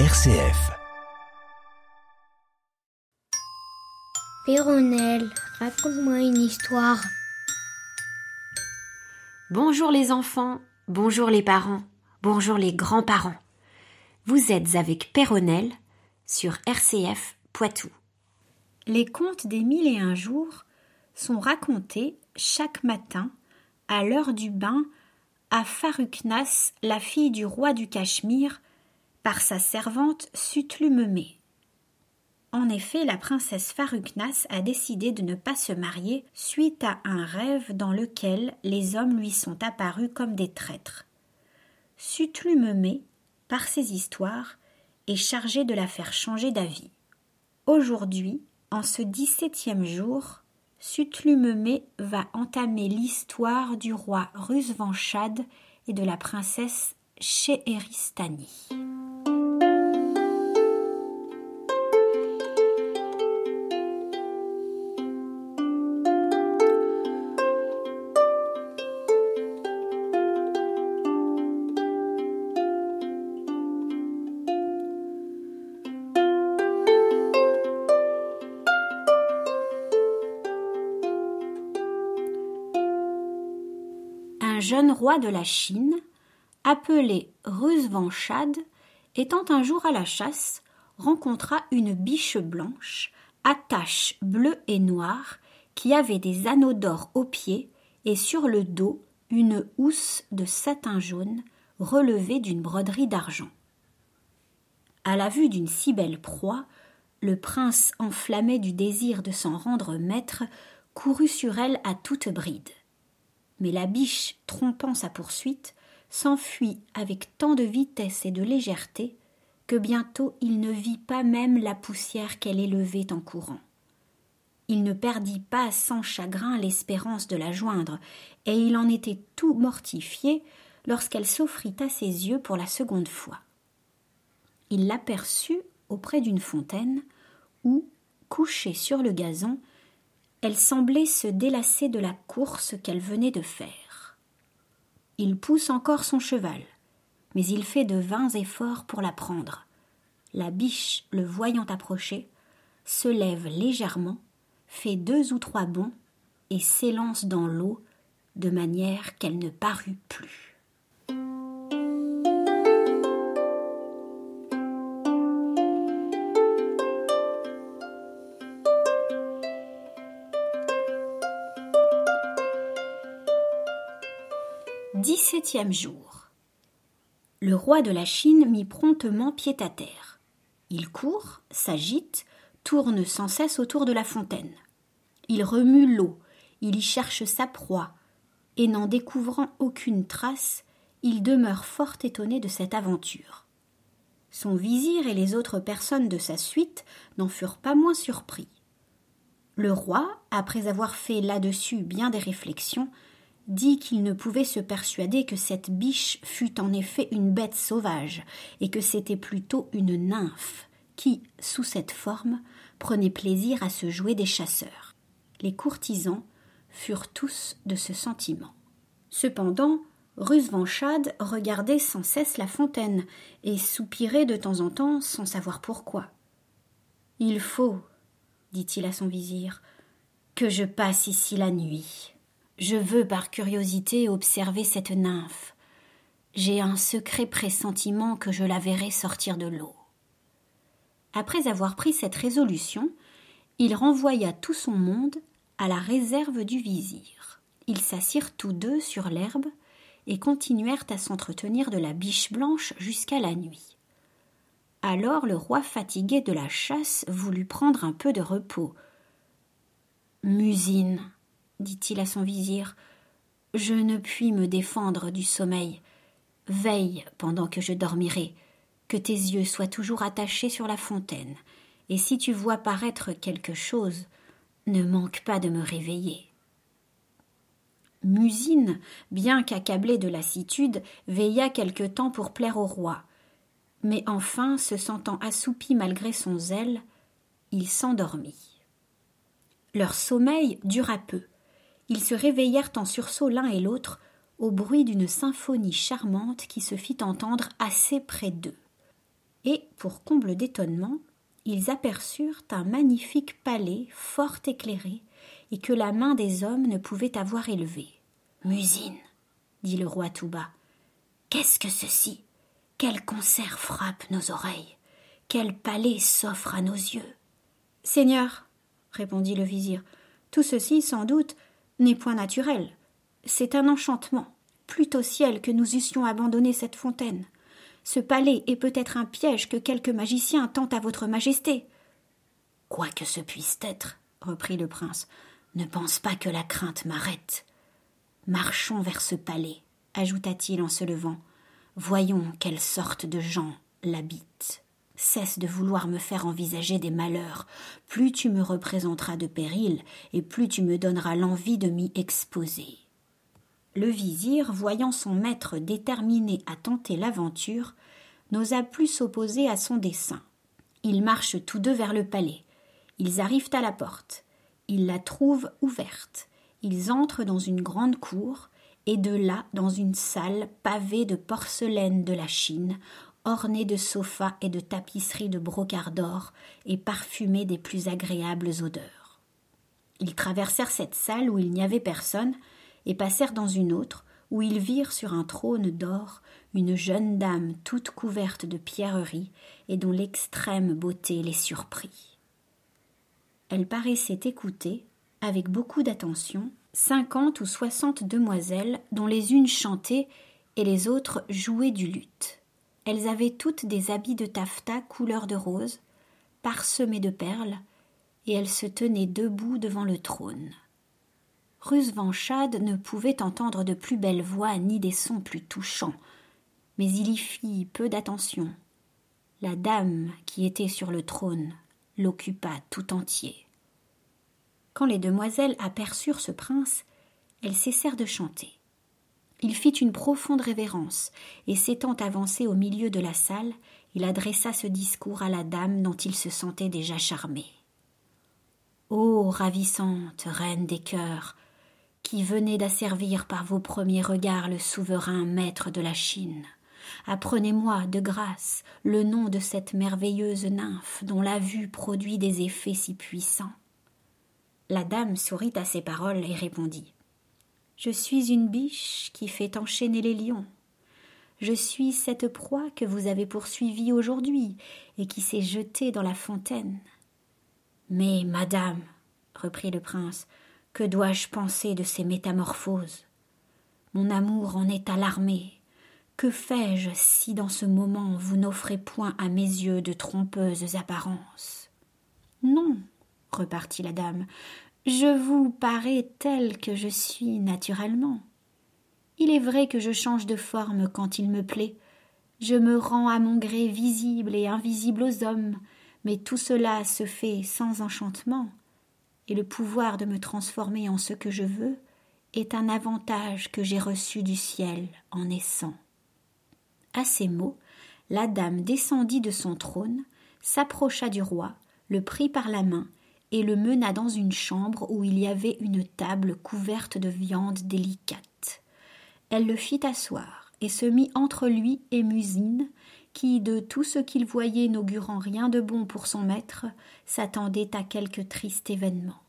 RCF. Péronnelle, raconte-moi une histoire. Bonjour les enfants, bonjour les parents, bonjour les grands-parents. Vous êtes avec Péronnelle sur RCF Poitou. Les contes des mille et un jours sont racontés chaque matin à l'heure du bain à Faruknas, la fille du roi du Cachemire, par sa servante Sutlumeme. En effet, la princesse Faruknas a décidé de ne pas se marier suite à un rêve dans lequel les hommes lui sont apparus comme des traîtres. Sutlumeme, par ses histoires, est chargé de la faire changer d'avis. Aujourd'hui, en ce dix-septième jour, Sutlumeme va entamer l'histoire du roi Rusvanchad et de la princesse Scheheristani. Roi de la Chine, appelé Rusvanchad, étant un jour à la chasse, rencontra une biche blanche, à taches bleues et noires, qui avait des anneaux d'or aux pieds et sur le dos une housse de satin jaune relevée d'une broderie d'argent. À la vue d'une si belle proie, le prince enflammé du désir de s'en rendre maître courut sur elle à toute bride mais la biche, trompant sa poursuite, s'enfuit avec tant de vitesse et de légèreté que bientôt il ne vit pas même la poussière qu'elle élevait en courant. Il ne perdit pas sans chagrin l'espérance de la joindre, et il en était tout mortifié lorsqu'elle s'offrit à ses yeux pour la seconde fois. Il l'aperçut auprès d'une fontaine où, couchée sur le gazon, elle semblait se délasser de la course qu'elle venait de faire. Il pousse encore son cheval, mais il fait de vains efforts pour la prendre. La biche, le voyant approcher, se lève légèrement, fait deux ou trois bonds et s'élance dans l'eau de manière qu'elle ne parut plus. Dix-septième jour. Le roi de la Chine mit promptement pied à terre. Il court, s'agite, tourne sans cesse autour de la fontaine. Il remue l'eau, il y cherche sa proie, et n'en découvrant aucune trace, il demeure fort étonné de cette aventure. Son vizir et les autres personnes de sa suite n'en furent pas moins surpris. Le roi, après avoir fait là-dessus bien des réflexions, dit qu'il ne pouvait se persuader que cette biche fût en effet une bête sauvage, et que c'était plutôt une nymphe, qui, sous cette forme, prenait plaisir à se jouer des chasseurs. Les courtisans furent tous de ce sentiment. Cependant, Rusvanchad regardait sans cesse la fontaine, et soupirait de temps en temps sans savoir pourquoi. Il faut, dit-il à son vizir, que je passe ici la nuit. Je veux par curiosité observer cette nymphe. J'ai un secret pressentiment que je la verrai sortir de l'eau. Après avoir pris cette résolution, il renvoya tout son monde à la réserve du vizir. Ils s'assirent tous deux sur l'herbe et continuèrent à s'entretenir de la biche blanche jusqu'à la nuit. Alors le roi fatigué de la chasse voulut prendre un peu de repos. Musine, dit-il à son vizir, je ne puis me défendre du sommeil. Veille pendant que je dormirai, que tes yeux soient toujours attachés sur la fontaine, et si tu vois paraître quelque chose, ne manque pas de me réveiller. Musine, bien qu'accablée de lassitude, veilla quelque temps pour plaire au roi. Mais enfin, se sentant assoupi malgré son zèle, il s'endormit. Leur sommeil dura peu ils se réveillèrent en sursaut l'un et l'autre au bruit d'une symphonie charmante qui se fit entendre assez près d'eux. Et, pour comble d'étonnement, ils aperçurent un magnifique palais fort éclairé et que la main des hommes ne pouvait avoir élevé. Musine, dit le roi tout bas. Qu'est-ce que ceci? Quel concert frappe nos oreilles Quel palais s'offre à nos yeux Seigneur, répondit le vizir, tout ceci, sans doute, n'est point naturel. C'est un enchantement. Plutôt ciel que nous eussions abandonné cette fontaine. Ce palais est peut-être un piège que quelque magicien tente à votre majesté. Quoi que ce puisse être, reprit le prince, ne pense pas que la crainte m'arrête. Marchons vers ce palais, ajouta-t-il en se levant. Voyons quelle sorte de gens l'habitent. Cesse de vouloir me faire envisager des malheurs. Plus tu me représenteras de périls, et plus tu me donneras l'envie de m'y exposer. Le vizir, voyant son maître déterminé à tenter l'aventure, n'osa plus s'opposer à son dessein. Ils marchent tous deux vers le palais. Ils arrivent à la porte. Ils la trouvent ouverte. Ils entrent dans une grande cour, et de là dans une salle pavée de porcelaine de la Chine, ornée de sofas et de tapisseries de brocart d'or, et parfumée des plus agréables odeurs. Ils traversèrent cette salle où il n'y avait personne, et passèrent dans une autre, où ils virent sur un trône d'or une jeune dame toute couverte de pierreries et dont l'extrême beauté les surprit. Elle paraissait écouter, avec beaucoup d'attention, cinquante ou soixante demoiselles dont les unes chantaient et les autres jouaient du luth. Elles avaient toutes des habits de taffetas couleur de rose, parsemés de perles, et elles se tenaient debout devant le trône. Rusvanchad ne pouvait entendre de plus belles voix ni des sons plus touchants, mais il y fit peu d'attention. La dame qui était sur le trône l'occupa tout entier. Quand les demoiselles aperçurent ce prince, elles cessèrent de chanter. Il fit une profonde révérence, et s'étant avancé au milieu de la salle, il adressa ce discours à la dame dont il se sentait déjà charmé. Ô ravissante reine des cœurs, qui venez d'asservir par vos premiers regards le souverain maître de la Chine. Apprenez-moi de grâce le nom de cette merveilleuse nymphe dont la vue produit des effets si puissants. La dame sourit à ces paroles et répondit. Je suis une biche qui fait enchaîner les lions. Je suis cette proie que vous avez poursuivie aujourd'hui et qui s'est jetée dans la fontaine. Mais, madame, reprit le prince, que dois-je penser de ces métamorphoses? Mon amour en est alarmé. Que fais-je si dans ce moment vous n'offrez point à mes yeux de trompeuses apparences? Non, repartit la dame, je vous parais telle que je suis naturellement. Il est vrai que je change de forme quand il me plaît. Je me rends à mon gré visible et invisible aux hommes, mais tout cela se fait sans enchantement et le pouvoir de me transformer en ce que je veux est un avantage que j'ai reçu du ciel en naissant. À ces mots, la dame descendit de son trône, s'approcha du roi, le prit par la main et le mena dans une chambre où il y avait une table couverte de viande délicate. Elle le fit asseoir et se mit entre lui et Musine, qui, de tout ce qu'il voyait n'augurant rien de bon pour son maître, s'attendait à quelque triste événement.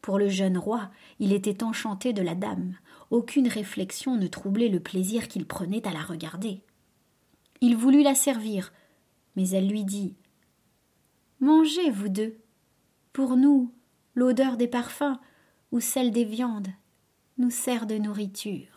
Pour le jeune roi, il était enchanté de la dame. Aucune réflexion ne troublait le plaisir qu'il prenait à la regarder. Il voulut la servir, mais elle lui dit Mangez, vous deux. Pour nous, l'odeur des parfums ou celle des viandes nous sert de nourriture.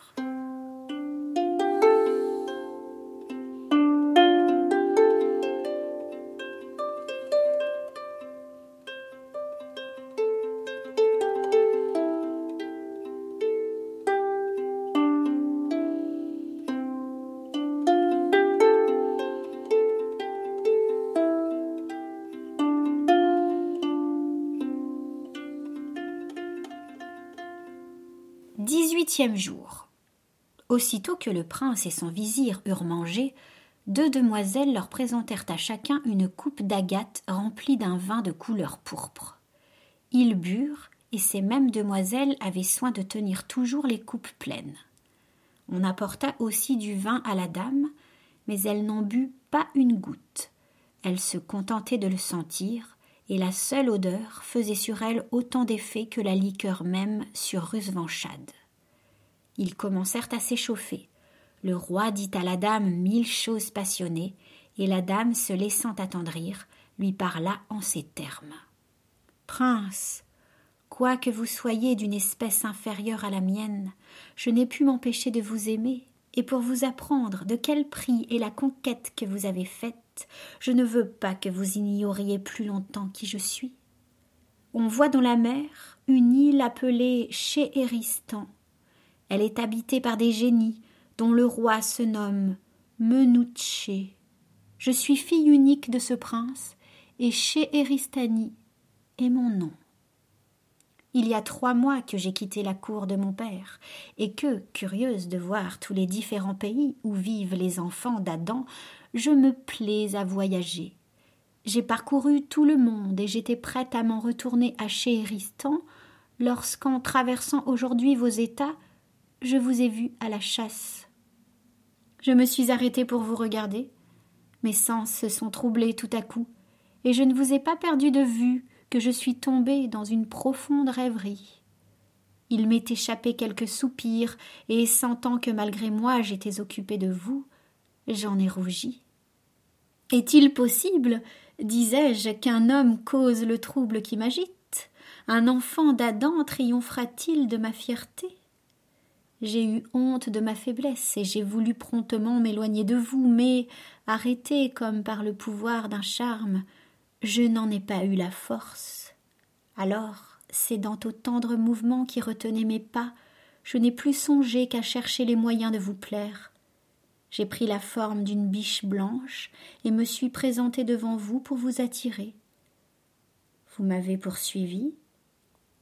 Jour. Aussitôt que le prince et son vizir eurent mangé, deux demoiselles leur présentèrent à chacun une coupe d'agate remplie d'un vin de couleur pourpre. Ils burent, et ces mêmes demoiselles avaient soin de tenir toujours les coupes pleines. On apporta aussi du vin à la dame, mais elle n'en but pas une goutte. Elle se contentait de le sentir, et la seule odeur faisait sur elle autant d'effet que la liqueur même sur Rusvanchad. Ils commencèrent à s'échauffer. Le roi dit à la dame mille choses passionnées, et la dame, se laissant attendrir, lui parla en ces termes. Prince, quoique vous soyez d'une espèce inférieure à la mienne, je n'ai pu m'empêcher de vous aimer, et pour vous apprendre de quel prix est la conquête que vous avez faite, je ne veux pas que vous ignoriez plus longtemps qui je suis. On voit dans la mer une île appelée Chéhéristan. Elle est habitée par des génies dont le roi se nomme Menouché. Je suis fille unique de ce prince, et Chéhéristani est mon nom. Il y a trois mois que j'ai quitté la cour de mon père, et que, curieuse de voir tous les différents pays où vivent les enfants d'Adam, je me plais à voyager. J'ai parcouru tout le monde et j'étais prête à m'en retourner à Chéhéristan lorsqu'en traversant aujourd'hui vos États, je vous ai vu à la chasse. Je me suis arrêtée pour vous regarder. Mes sens se sont troublés tout à coup, et je ne vous ai pas perdu de vue que je suis tombée dans une profonde rêverie. Il m'est échappé quelques soupirs, et sentant que malgré moi j'étais occupée de vous, j'en ai rougi. Est-il possible, disais-je, qu'un homme cause le trouble qui m'agite? Un enfant d'Adam triomphera-t-il de ma fierté? J'ai eu honte de ma faiblesse, et j'ai voulu promptement m'éloigner de vous, mais, arrêté comme par le pouvoir d'un charme, je n'en ai pas eu la force. Alors, cédant au tendre mouvement qui retenait mes pas, je n'ai plus songé qu'à chercher les moyens de vous plaire. J'ai pris la forme d'une biche blanche et me suis présenté devant vous pour vous attirer. Vous m'avez poursuivi,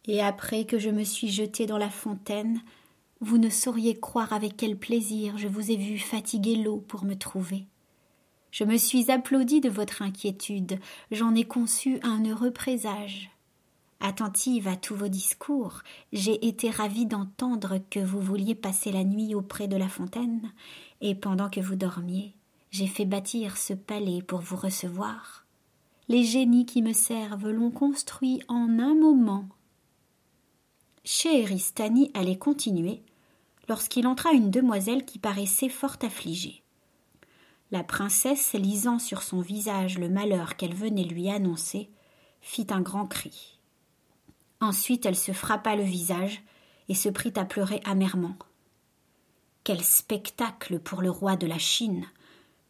et après que je me suis jeté dans la fontaine, vous ne sauriez croire avec quel plaisir je vous ai vu fatiguer l'eau pour me trouver. Je me suis applaudi de votre inquiétude, j'en ai conçu un heureux présage. Attentive à tous vos discours, j'ai été ravie d'entendre que vous vouliez passer la nuit auprès de la fontaine, et pendant que vous dormiez, j'ai fait bâtir ce palais pour vous recevoir. Les génies qui me servent l'ont construit en un moment. Scheherazade allait continuer lorsqu'il entra une demoiselle qui paraissait fort affligée. La princesse, lisant sur son visage le malheur qu'elle venait lui annoncer, fit un grand cri. Ensuite elle se frappa le visage et se prit à pleurer amèrement. Quel spectacle pour le roi de la Chine.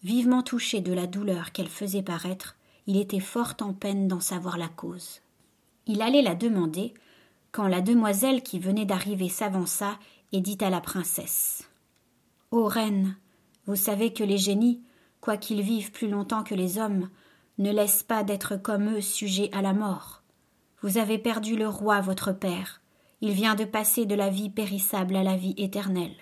Vivement touché de la douleur qu'elle faisait paraître, il était fort en peine d'en savoir la cause. Il allait la demander, quand la demoiselle qui venait d'arriver s'avança et dit à la princesse. Ô reine, vous savez que les génies, quoiqu'ils vivent plus longtemps que les hommes, ne laissent pas d'être comme eux sujets à la mort. Vous avez perdu le roi votre père. Il vient de passer de la vie périssable à la vie éternelle.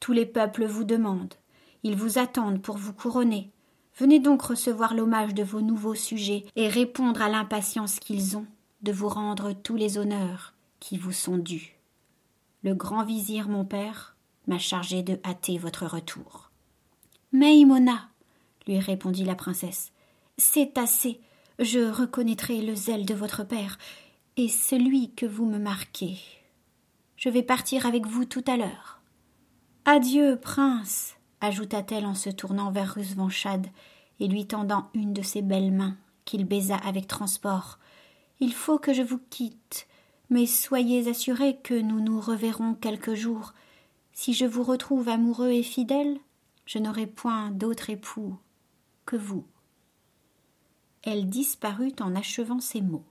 Tous les peuples vous demandent. Ils vous attendent pour vous couronner. Venez donc recevoir l'hommage de vos nouveaux sujets et répondre à l'impatience qu'ils ont de vous rendre tous les honneurs qui vous sont dus. Le grand vizir, mon père, m'a chargé de hâter votre retour. Maïmona, lui répondit la princesse. C'est assez. Je reconnaîtrai le zèle de votre père et celui que vous me marquez. Je vais partir avec vous tout à l'heure. Adieu, prince, ajouta-t-elle en se tournant vers Rusvanchad et lui tendant une de ses belles mains, qu'il baisa avec transport. Il faut que je vous quitte, mais soyez assuré que nous nous reverrons quelque jour. Si je vous retrouve amoureux et fidèle, je n'aurai point d'autre époux que vous. Elle disparut en achevant ces mots.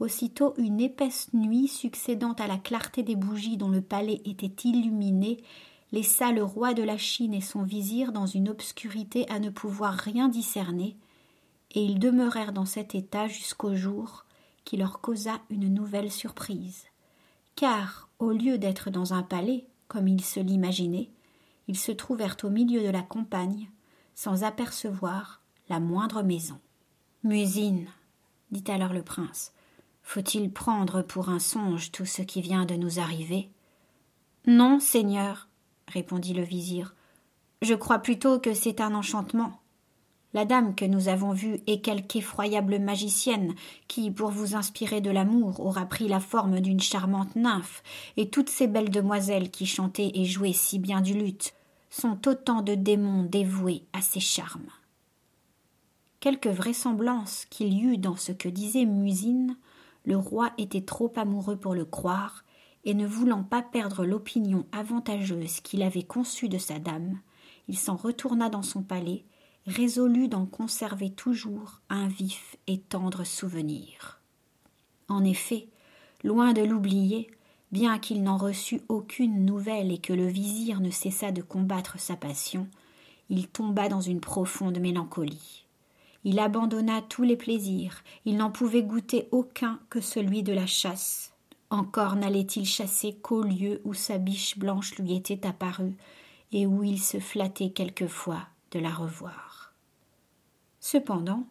Aussitôt une épaisse nuit succédant à la clarté des bougies dont le palais était illuminé laissa le roi de la Chine et son vizir dans une obscurité à ne pouvoir rien discerner, et ils demeurèrent dans cet état jusqu'au jour qui leur causa une nouvelle surprise. Car, au lieu d'être dans un palais, comme ils se l'imaginaient, ils se trouvèrent au milieu de la campagne, sans apercevoir la moindre maison. Musine, dit alors le prince, faut-il prendre pour un songe tout ce qui vient de nous arriver Non, seigneur, répondit le vizir. Je crois plutôt que c'est un enchantement. La dame que nous avons vue est quelque effroyable magicienne qui, pour vous inspirer de l'amour, aura pris la forme d'une charmante nymphe, et toutes ces belles demoiselles qui chantaient et jouaient si bien du luth sont autant de démons dévoués à ses charmes. Quelque vraisemblance qu'il y eût dans ce que disait Musine, le roi était trop amoureux pour le croire, et ne voulant pas perdre l'opinion avantageuse qu'il avait conçue de sa dame, il s'en retourna dans son palais résolu d'en conserver toujours un vif et tendre souvenir. En effet, loin de l'oublier, bien qu'il n'en reçût aucune nouvelle et que le vizir ne cessât de combattre sa passion, il tomba dans une profonde mélancolie. Il abandonna tous les plaisirs, il n'en pouvait goûter aucun que celui de la chasse. Encore n'allait-il chasser qu'au lieu où sa biche blanche lui était apparue, et où il se flattait quelquefois de la revoir. Cependant,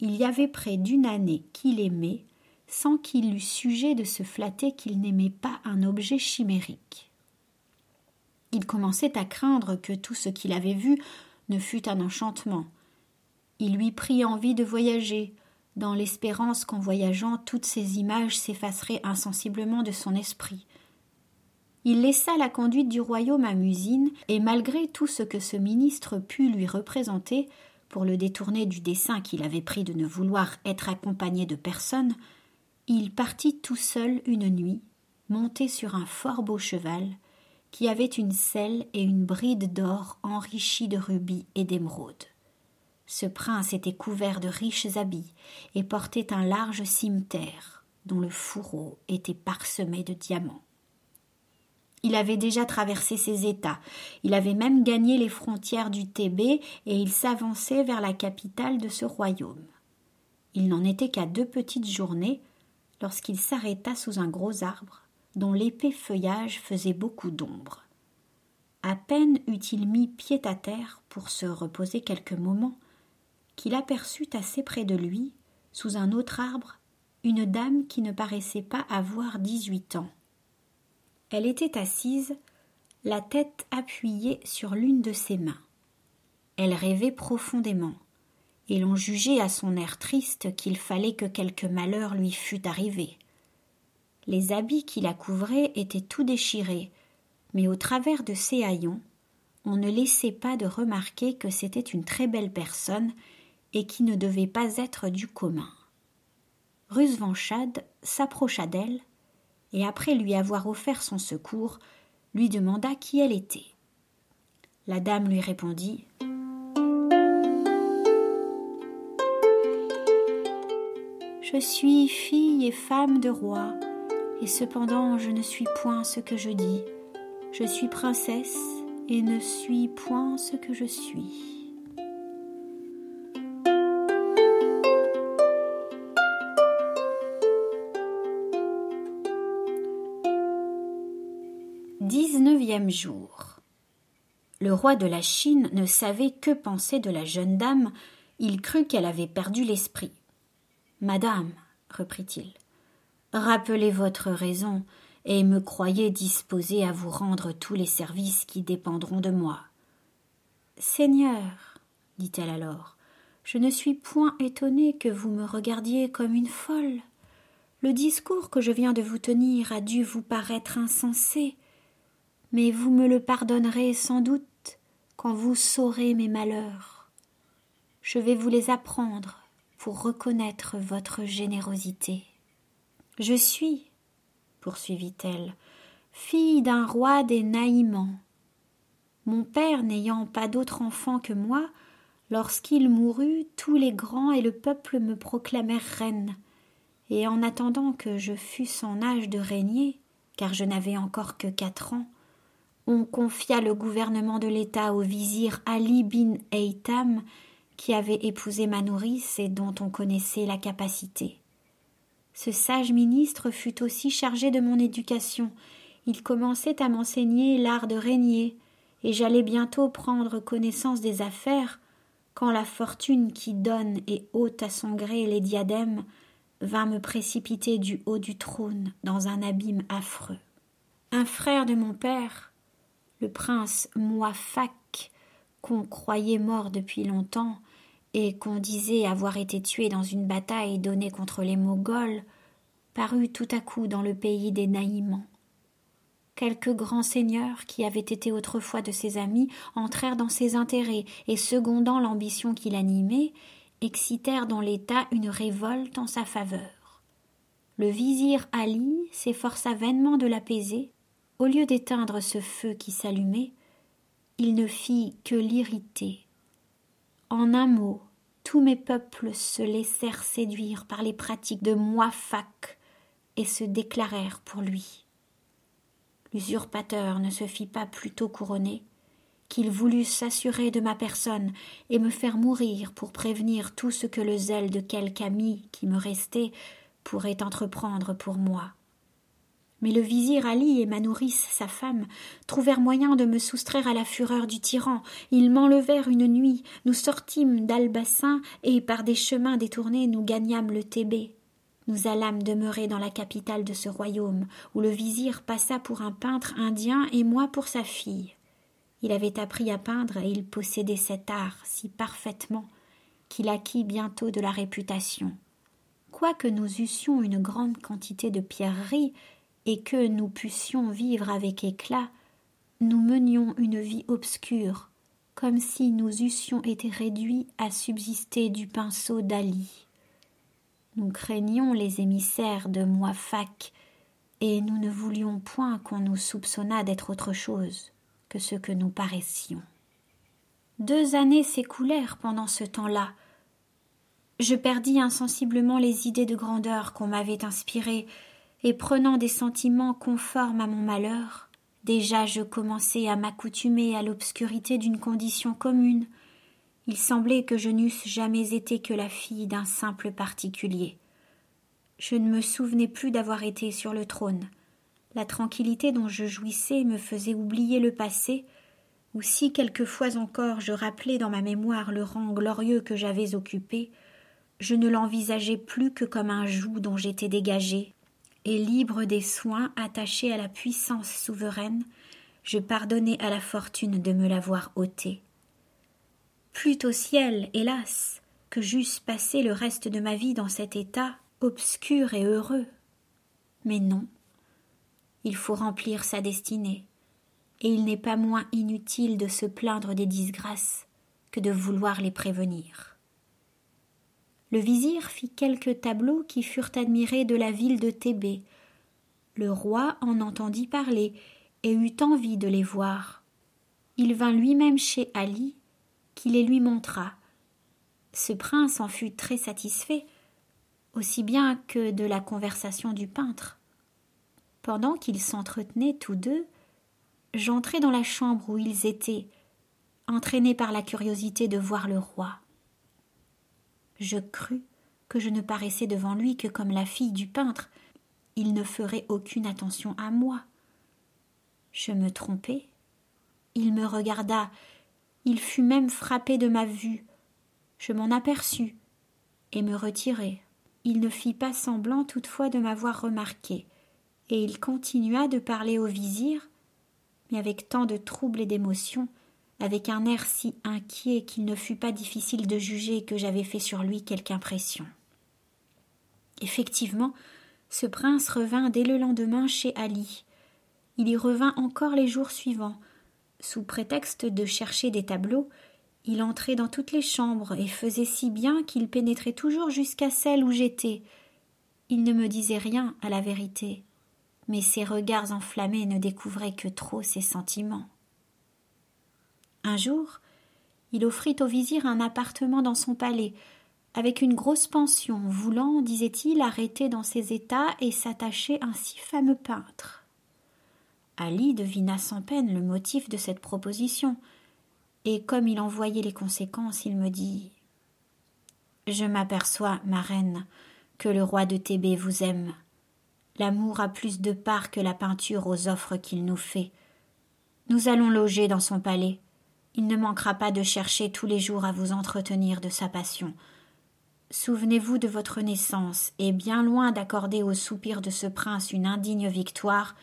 il y avait près d'une année qu'il aimait, sans qu'il eût sujet de se flatter qu'il n'aimait pas un objet chimérique. Il commençait à craindre que tout ce qu'il avait vu ne fût un enchantement. Il lui prit envie de voyager, dans l'espérance qu'en voyageant toutes ces images s'effaceraient insensiblement de son esprit. Il laissa la conduite du royaume à Musine, et malgré tout ce que ce ministre put lui représenter, pour le détourner du dessein qu'il avait pris de ne vouloir être accompagné de personne, il partit tout seul une nuit, monté sur un fort beau cheval, qui avait une selle et une bride d'or enrichie de rubis et d'émeraudes. Ce prince était couvert de riches habits et portait un large cimeterre, dont le fourreau était parsemé de diamants. Il avait déjà traversé ses États, il avait même gagné les frontières du Thébé et il s'avançait vers la capitale de ce royaume. Il n'en était qu'à deux petites journées lorsqu'il s'arrêta sous un gros arbre dont l'épais feuillage faisait beaucoup d'ombre. À peine eut-il mis pied à terre pour se reposer quelques moments qu'il aperçut assez près de lui, sous un autre arbre, une dame qui ne paraissait pas avoir dix-huit ans. Elle était assise, la tête appuyée sur l'une de ses mains. Elle rêvait profondément, et l'on jugeait à son air triste qu'il fallait que quelque malheur lui fût arrivé. Les habits qui la couvraient étaient tout déchirés, mais au travers de ses haillons, on ne laissait pas de remarquer que c'était une très belle personne et qui ne devait pas être du commun. Rusvanchad s'approcha d'elle et après lui avoir offert son secours, lui demanda qui elle était. La dame lui répondit Je suis fille et femme de roi, et cependant je ne suis point ce que je dis. Je suis princesse et ne suis point ce que je suis. Jour. Le roi de la Chine ne savait que penser de la jeune dame, il crut qu'elle avait perdu l'esprit. Madame, reprit-il, rappelez votre raison et me croyez disposé à vous rendre tous les services qui dépendront de moi. Seigneur, dit-elle alors, je ne suis point étonnée que vous me regardiez comme une folle. Le discours que je viens de vous tenir a dû vous paraître insensé, mais vous me le pardonnerez sans doute quand vous saurez mes malheurs. Je vais vous les apprendre pour reconnaître votre générosité. Je suis, poursuivit-elle, fille d'un roi des Naïmans. Mon père n'ayant pas d'autre enfant que moi, lorsqu'il mourut, tous les grands et le peuple me proclamèrent reine, et en attendant que je fusse en âge de régner, car je n'avais encore que quatre ans, on confia le gouvernement de l'État au vizir Ali bin Eitam, qui avait épousé ma nourrice et dont on connaissait la capacité. Ce sage ministre fut aussi chargé de mon éducation. Il commençait à m'enseigner l'art de régner, et j'allais bientôt prendre connaissance des affaires, quand la fortune qui donne et ôte à son gré les diadèmes vint me précipiter du haut du trône dans un abîme affreux. Un frère de mon père, le prince Moafak qu'on croyait mort depuis longtemps et qu'on disait avoir été tué dans une bataille donnée contre les Moghols, parut tout à coup dans le pays des Naïmans. Quelques grands seigneurs qui avaient été autrefois de ses amis entrèrent dans ses intérêts et, secondant l'ambition qui l'animait, excitèrent dans l'État une révolte en sa faveur. Le vizir Ali s'efforça vainement de l'apaiser. Au lieu d'éteindre ce feu qui s'allumait, il ne fit que l'irriter. En un mot, tous mes peuples se laissèrent séduire par les pratiques de Moifak et se déclarèrent pour lui. L'usurpateur ne se fit pas plutôt couronner qu'il voulut s'assurer de ma personne et me faire mourir pour prévenir tout ce que le zèle de quelque ami qui me restait pourrait entreprendre pour moi. Mais le vizir Ali et ma nourrice, sa femme, trouvèrent moyen de me soustraire à la fureur du tyran. Ils m'enlevèrent une nuit, nous sortîmes d'Albassin et par des chemins détournés nous gagnâmes le Thébé. Nous allâmes demeurer dans la capitale de ce royaume, où le vizir passa pour un peintre indien et moi pour sa fille. Il avait appris à peindre et il possédait cet art si parfaitement qu'il acquit bientôt de la réputation. Quoique nous eussions une grande quantité de pierreries et que nous pussions vivre avec éclat, nous menions une vie obscure, comme si nous eussions été réduits à subsister du pinceau d'Ali. Nous craignions les émissaires de Moifak, et nous ne voulions point qu'on nous soupçonnât d'être autre chose que ce que nous paraissions. Deux années s'écoulèrent pendant ce temps-là. Je perdis insensiblement les idées de grandeur qu'on m'avait inspirées, et prenant des sentiments conformes à mon malheur, déjà je commençais à m'accoutumer à l'obscurité d'une condition commune, il semblait que je n'eusse jamais été que la fille d'un simple particulier. Je ne me souvenais plus d'avoir été sur le trône. La tranquillité dont je jouissais me faisait oublier le passé, ou si quelquefois encore je rappelais dans ma mémoire le rang glorieux que j'avais occupé, je ne l'envisageais plus que comme un joug dont j'étais dégagé, et libre des soins attachés à la puissance souveraine, je pardonnais à la fortune de me l'avoir ôté. Plût au ciel, hélas, que j'eusse passé le reste de ma vie dans cet état obscur et heureux. Mais non. Il faut remplir sa destinée, et il n'est pas moins inutile de se plaindre des disgrâces que de vouloir les prévenir. Le vizir fit quelques tableaux qui furent admirés de la ville de Thébé. Le roi en entendit parler et eut envie de les voir. Il vint lui-même chez Ali qui les lui montra. Ce prince en fut très satisfait, aussi bien que de la conversation du peintre. Pendant qu'ils s'entretenaient tous deux, j'entrai dans la chambre où ils étaient, entraîné par la curiosité de voir le roi. Je crus que je ne paraissais devant lui que comme la fille du peintre. Il ne ferait aucune attention à moi. Je me trompai. Il me regarda il fut même frappé de ma vue. Je m'en aperçus et me retirai. Il ne fit pas semblant toutefois de m'avoir remarqué, et il continua de parler au vizir, mais avec tant de trouble et d'émotion, avec un air si inquiet qu'il ne fut pas difficile de juger que j'avais fait sur lui quelque impression. Effectivement, ce prince revint dès le lendemain chez Ali. Il y revint encore les jours suivants, sous prétexte de chercher des tableaux, il entrait dans toutes les chambres et faisait si bien qu'il pénétrait toujours jusqu'à celle où j'étais. Il ne me disait rien à la vérité, mais ses regards enflammés ne découvraient que trop ses sentiments. Un jour, il offrit au vizir un appartement dans son palais, avec une grosse pension, voulant, disait-il, arrêter dans ses états et s'attacher un si fameux peintre. Ali devina sans peine le motif de cette proposition, et comme il en voyait les conséquences, il me dit Je m'aperçois, ma reine, que le roi de Thébé vous aime. L'amour a plus de part que la peinture aux offres qu'il nous fait. Nous allons loger dans son palais. Il ne manquera pas de chercher tous les jours à vous entretenir de sa passion. Souvenez-vous de votre naissance, et bien loin d'accorder aux soupirs de ce prince une indigne victoire,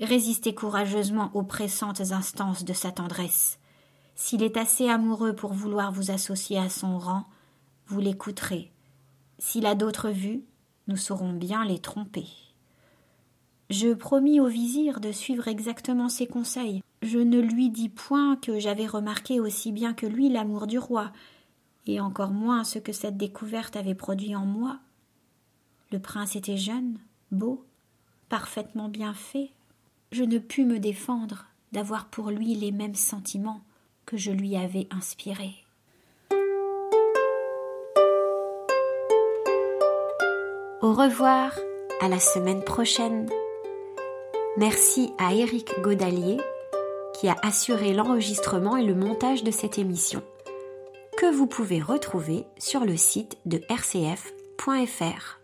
Résistez courageusement aux pressantes instances de sa tendresse. S'il est assez amoureux pour vouloir vous associer à son rang, vous l'écouterez. S'il a d'autres vues, nous saurons bien les tromper. Je promis au vizir de suivre exactement ses conseils. Je ne lui dis point que j'avais remarqué aussi bien que lui l'amour du roi, et encore moins ce que cette découverte avait produit en moi. Le prince était jeune, beau, parfaitement bien fait. Je ne pus me défendre d'avoir pour lui les mêmes sentiments que je lui avais inspirés. Au revoir, à la semaine prochaine. Merci à Éric Godalier qui a assuré l'enregistrement et le montage de cette émission, que vous pouvez retrouver sur le site de rcf.fr.